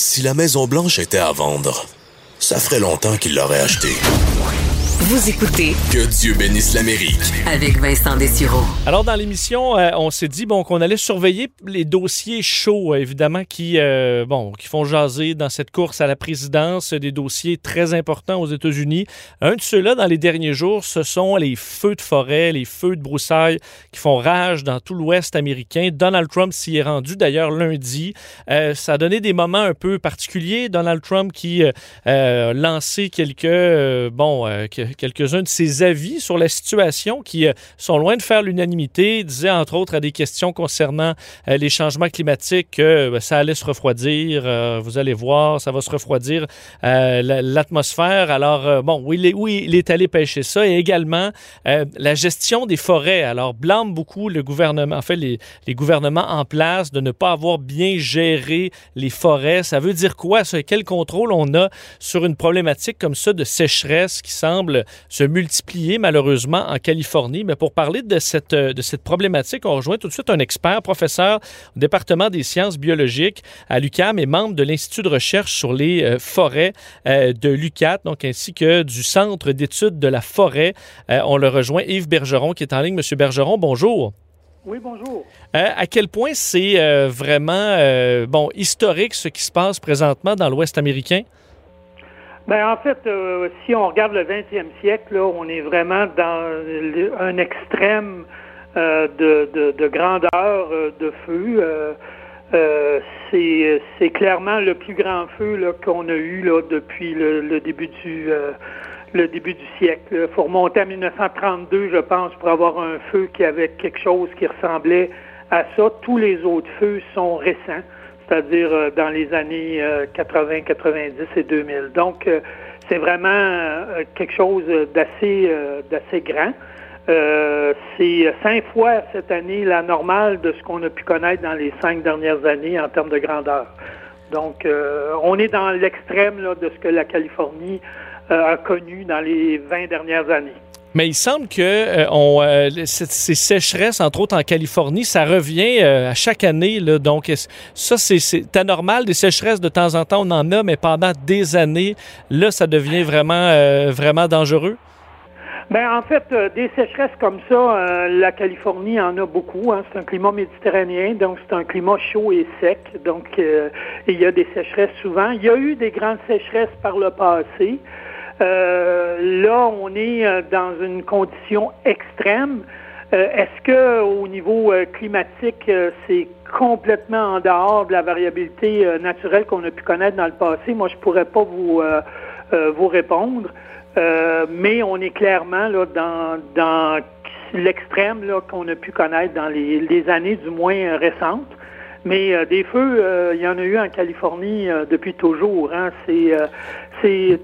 Si la Maison Blanche était à vendre, ça ferait longtemps qu'il l'aurait achetée. Vous écoutez Que Dieu bénisse l'Amérique. avec Vincent Dessureau. Alors, dans l'émission, euh, on s'est dit bon, qu'on allait surveiller les dossiers chauds, euh, évidemment, qui, euh, bon, qui font jaser dans cette course à la présidence, des dossiers très importants aux États-Unis. Un de ceux-là, dans les derniers jours, ce sont les feux de forêt, les feux de broussailles qui font rage dans tout l'Ouest américain. Donald Trump s'y est rendu, d'ailleurs, lundi. Euh, ça a donné des moments un peu particuliers. Donald Trump qui euh, a lancé quelques, euh, bon, euh, que- quelques-uns de ses avis sur la situation qui euh, sont loin de faire l'unanimité. Il disait, entre autres, à des questions concernant euh, les changements climatiques que ben, ça allait se refroidir. Euh, vous allez voir, ça va se refroidir euh, la- l'atmosphère. Alors, euh, bon, oui, il est, allé pêcher ça. Et également, euh, la gestion des forêts. Alors, blâme beaucoup le gouvernement, en fait, les, gouvernements en place de ne pas avoir bien géré les forêts. Ça veut dire quoi? Quel contrôle on a sur une problématique comme ça de sécheresse qui semble se multiplier malheureusement en Californie? Mais pour parler de cette, euh, de cette problématique, on rejoint tout de suite un expert, professeur au département des sciences biologiques à l'UCAM et membre de l'Institut de recherche sur les euh, forêts euh, de l'UCAT, donc ainsi que du Centre d'études de la forêt. On le rejoint, Yves Bergeron, qui est en ligne. Monsieur Bergeron, bonjour. Oui, bonjour. Euh, à quel point c'est euh, vraiment euh, bon historique ce qui se passe présentement dans l'Ouest américain? Ben, en fait, euh, si on regarde le 20e siècle, là, on est vraiment dans un extrême euh, de, de, de grandeur euh, de feu. C'est clairement le plus grand feu qu'on a eu là, depuis le, début du le début du siècle. Il faut remonter à 1932, je pense, pour avoir un feu qui avait quelque chose qui ressemblait à ça. Tous les autres feux sont récents c'est-à-dire euh, dans les années euh, 80, 90 et 2000. Donc, euh, c'est vraiment euh, quelque chose d'assez euh, d'assez grand. Euh, c'est cinq fois cette année la normale de ce qu'on a pu connaître dans les cinq dernières années en termes de grandeur. Donc, euh, on est dans l'extrême de ce que la Californie euh, a connu dans les 20 dernières années. Mais il semble que euh, euh, ces sécheresses, entre autres en Californie, ça revient euh, à chaque année. Donc, ça, c'est- anormal. Des sécheresses, de temps en temps, on en a, mais pendant des années, là, ça devient vraiment, vraiment dangereux? Ben, en fait, des sécheresses comme ça, la Californie en a beaucoup. Hein. C'est un climat méditerranéen, donc c'est un climat chaud et sec. Donc, il y a des sécheresses souvent. Il y a eu des grandes sécheresses par le passé. Euh, là, on est euh, dans une condition extrême. Euh, Est-ce que au niveau climatique, c'est complètement en dehors de la variabilité naturelle qu'on a pu connaître dans le passé? Moi, je pourrais pas vous vous répondre. Mais on est clairement là dans, l'extrême qu'on a pu connaître dans les, années du moins récentes. Mais euh, des feux, euh, il y en a eu en Californie euh, depuis toujours. Hein.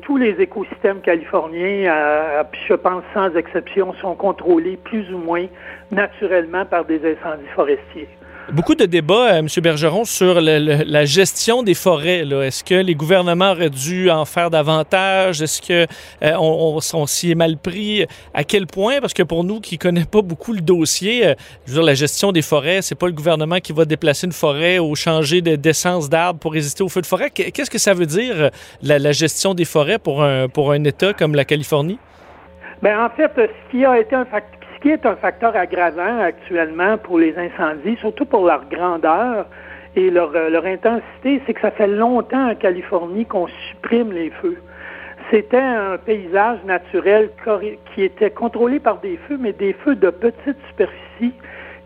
Tous les écosystèmes californiens, je pense sans exception, sont contrôlés plus ou moins naturellement par des incendies forestiers. Beaucoup de débats, euh, M. Bergeron, sur le- la gestion des forêts. Est-ce que les gouvernements auraient dû en faire davantage? Est-ce que euh, on, s'y est mal pris? À quel point? Parce que pour nous qui ne connaissons pas beaucoup le dossier, euh, la gestion des forêts, c'est pas le gouvernement qui va déplacer une forêt ou changer de- d'essence d'arbres pour résister aux feux de forêt. Qu- Qu'est-ce que ça veut dire, euh, la, gestion des forêts pour un, pour un État comme la Californie? Ben, en fait, ce qui a été un fac- ce qui est un facteur aggravant actuellement pour les incendies, surtout pour leur grandeur et leur, euh, leur intensité, c'est que ça fait longtemps en Californie qu'on supprime les feux. C'était un paysage naturel qui était contrôlé par des feux, mais des feux de petite superficie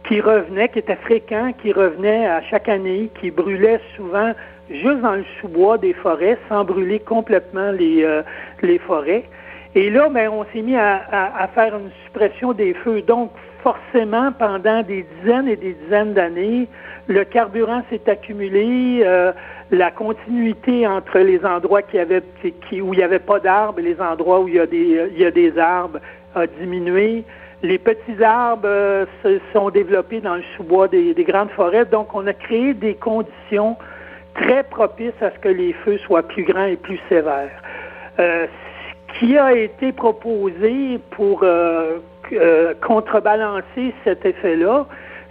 qui revenaient, qui étaient fréquents, qui revenaient à chaque année, qui brûlaient souvent juste dans le sous-bois des forêts sans brûler complètement les, euh, les forêts. Et là, ben, on s'est mis à, faire une suppression des feux. Donc, forcément, pendant des dizaines et des dizaines d'années, le carburant s'est accumulé, euh, la continuité entre les endroits où il n'y avait pas d'arbres et les endroits où il y a des, des arbres a diminué. Les petits arbres euh, se sont développés dans le sous-bois des, des grandes forêts. Donc, on a créé des conditions très propices à ce que les feux soient plus grands et plus sévères. Euh, qui a été proposé pour euh, euh, contrebalancer cet effet-là,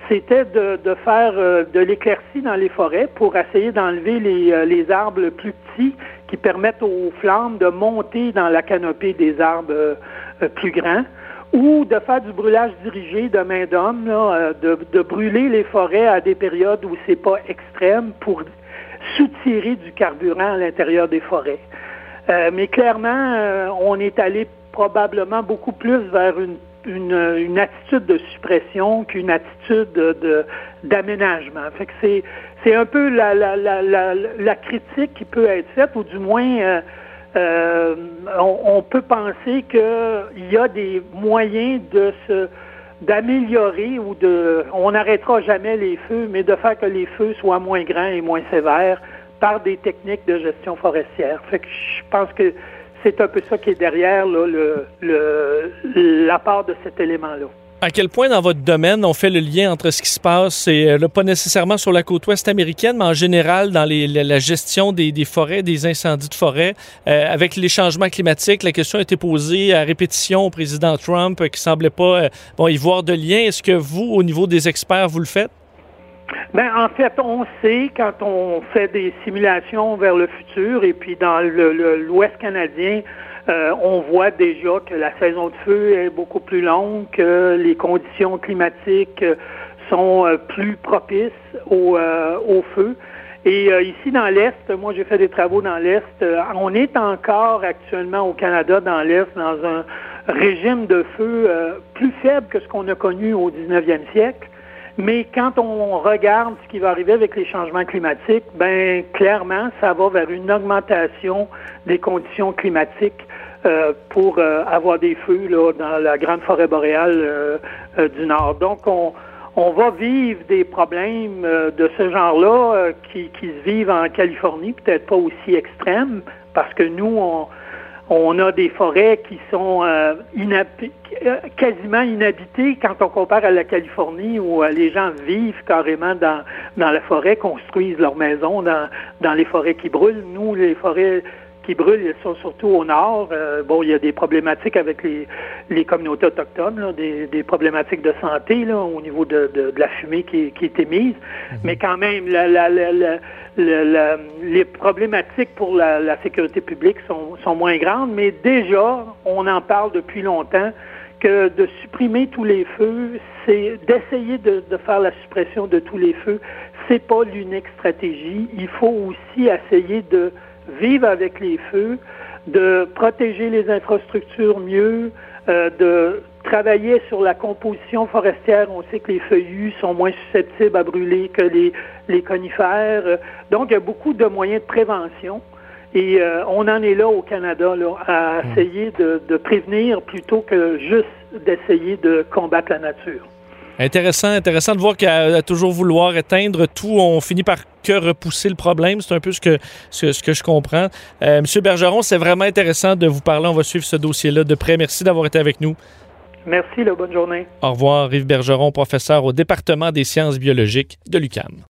c'était de, faire euh, de l'éclaircie dans les forêts pour essayer d'enlever les, arbres plus petits qui permettent aux flammes de monter dans la canopée des arbres plus grands ou de faire du brûlage dirigé de main d'homme, de, de, brûler les forêts à des périodes où c'est pas extrême pour soutirer du carburant à l'intérieur des forêts. Mais clairement, on est allé probablement beaucoup plus vers une une, attitude de suppression qu'une attitude de, d'aménagement. Fait que c'est, un peu la, critique qui peut être faite, ou du moins euh, euh, on, peut penser qu'il y a des moyens de d'améliorer ou de on n'arrêtera jamais les feux, mais de faire que les feux soient moins grands et moins sévères par des techniques de gestion forestière. Je pense que c'est un peu ça qui est derrière l'apport de cet élément-là. À quel point dans votre domaine on fait le lien entre ce qui se passe, et euh, pas nécessairement sur la côte ouest américaine, mais en général dans la, gestion des, forêts, des incendies de forêt, euh, avec les changements climatiques, la question a été posée à répétition au président Trump euh, qui semblait pas y voir de lien. Est-ce que vous, au niveau des experts, vous le faites? Ben, en fait, on sait quand on fait des simulations vers le futur et puis dans l'Ouest canadien, euh, on voit déjà que la saison de feu est beaucoup plus longue, que les conditions climatiques sont euh, plus propices euh, au feu. Et ici dans l'Est, moi j'ai fait des travaux dans l'Est, on est encore actuellement au Canada dans l'Est dans un régime de feu plus faible que ce qu'on a connu au 19e siècle. Mais quand on regarde ce qui va arriver avec les changements climatiques, ben clairement, ça va vers une augmentation des conditions climatiques euh, pour euh, avoir des feux dans la grande forêt boréale euh, du Nord. Donc, on, va vivre des problèmes de ce genre-là qui se vivent en Californie, peut-être pas aussi extrêmes, parce que nous, on, on a des forêts qui sont euh, euh, quasiment inhabitées quand on compare à la Californie où euh, les gens vivent carrément dans, dans la forêt, construisent leurs maisons dans, dans les forêts qui brûlent. Nous, les forêts qui brûlent, elles sont surtout au nord. bon, il y a des problématiques avec les, les communautés autochtones, des, des, problématiques de santé là, au niveau de, de, la fumée qui, qui est émise. Mhm. Mais quand même, la, la, la le, les problématiques pour la, la sécurité publique sont, sont, moins grandes, mais déjà, on en parle depuis longtemps que de supprimer tous les feux, c'est d'essayer de, de, faire la suppression de tous les feux, c'est pas l'unique stratégie. Il faut aussi essayer de vivre avec les feux, de protéger les infrastructures mieux, euh, de travailler sur la composition forestière. On sait que les feuillus sont moins susceptibles à brûler que les, les conifères. Donc, il y a beaucoup de moyens de prévention. Et euh, on en est là au Canada, là, à hmm. essayer de, de prévenir plutôt que juste d'essayer de combattre la nature. Intéressant, intéressant de voir qu'à toujours vouloir éteindre tout, on finit par que repousser le problème. C'est un peu ce que, ce, que je comprends. Euh, Monsieur Bergeron, c'est vraiment intéressant de vous parler. On va suivre ce dossier-là de près. Merci d'avoir été avec nous. Merci, la bonne journée. Au revoir, Yves Bergeron, professeur au département des sciences biologiques de l'UCAM.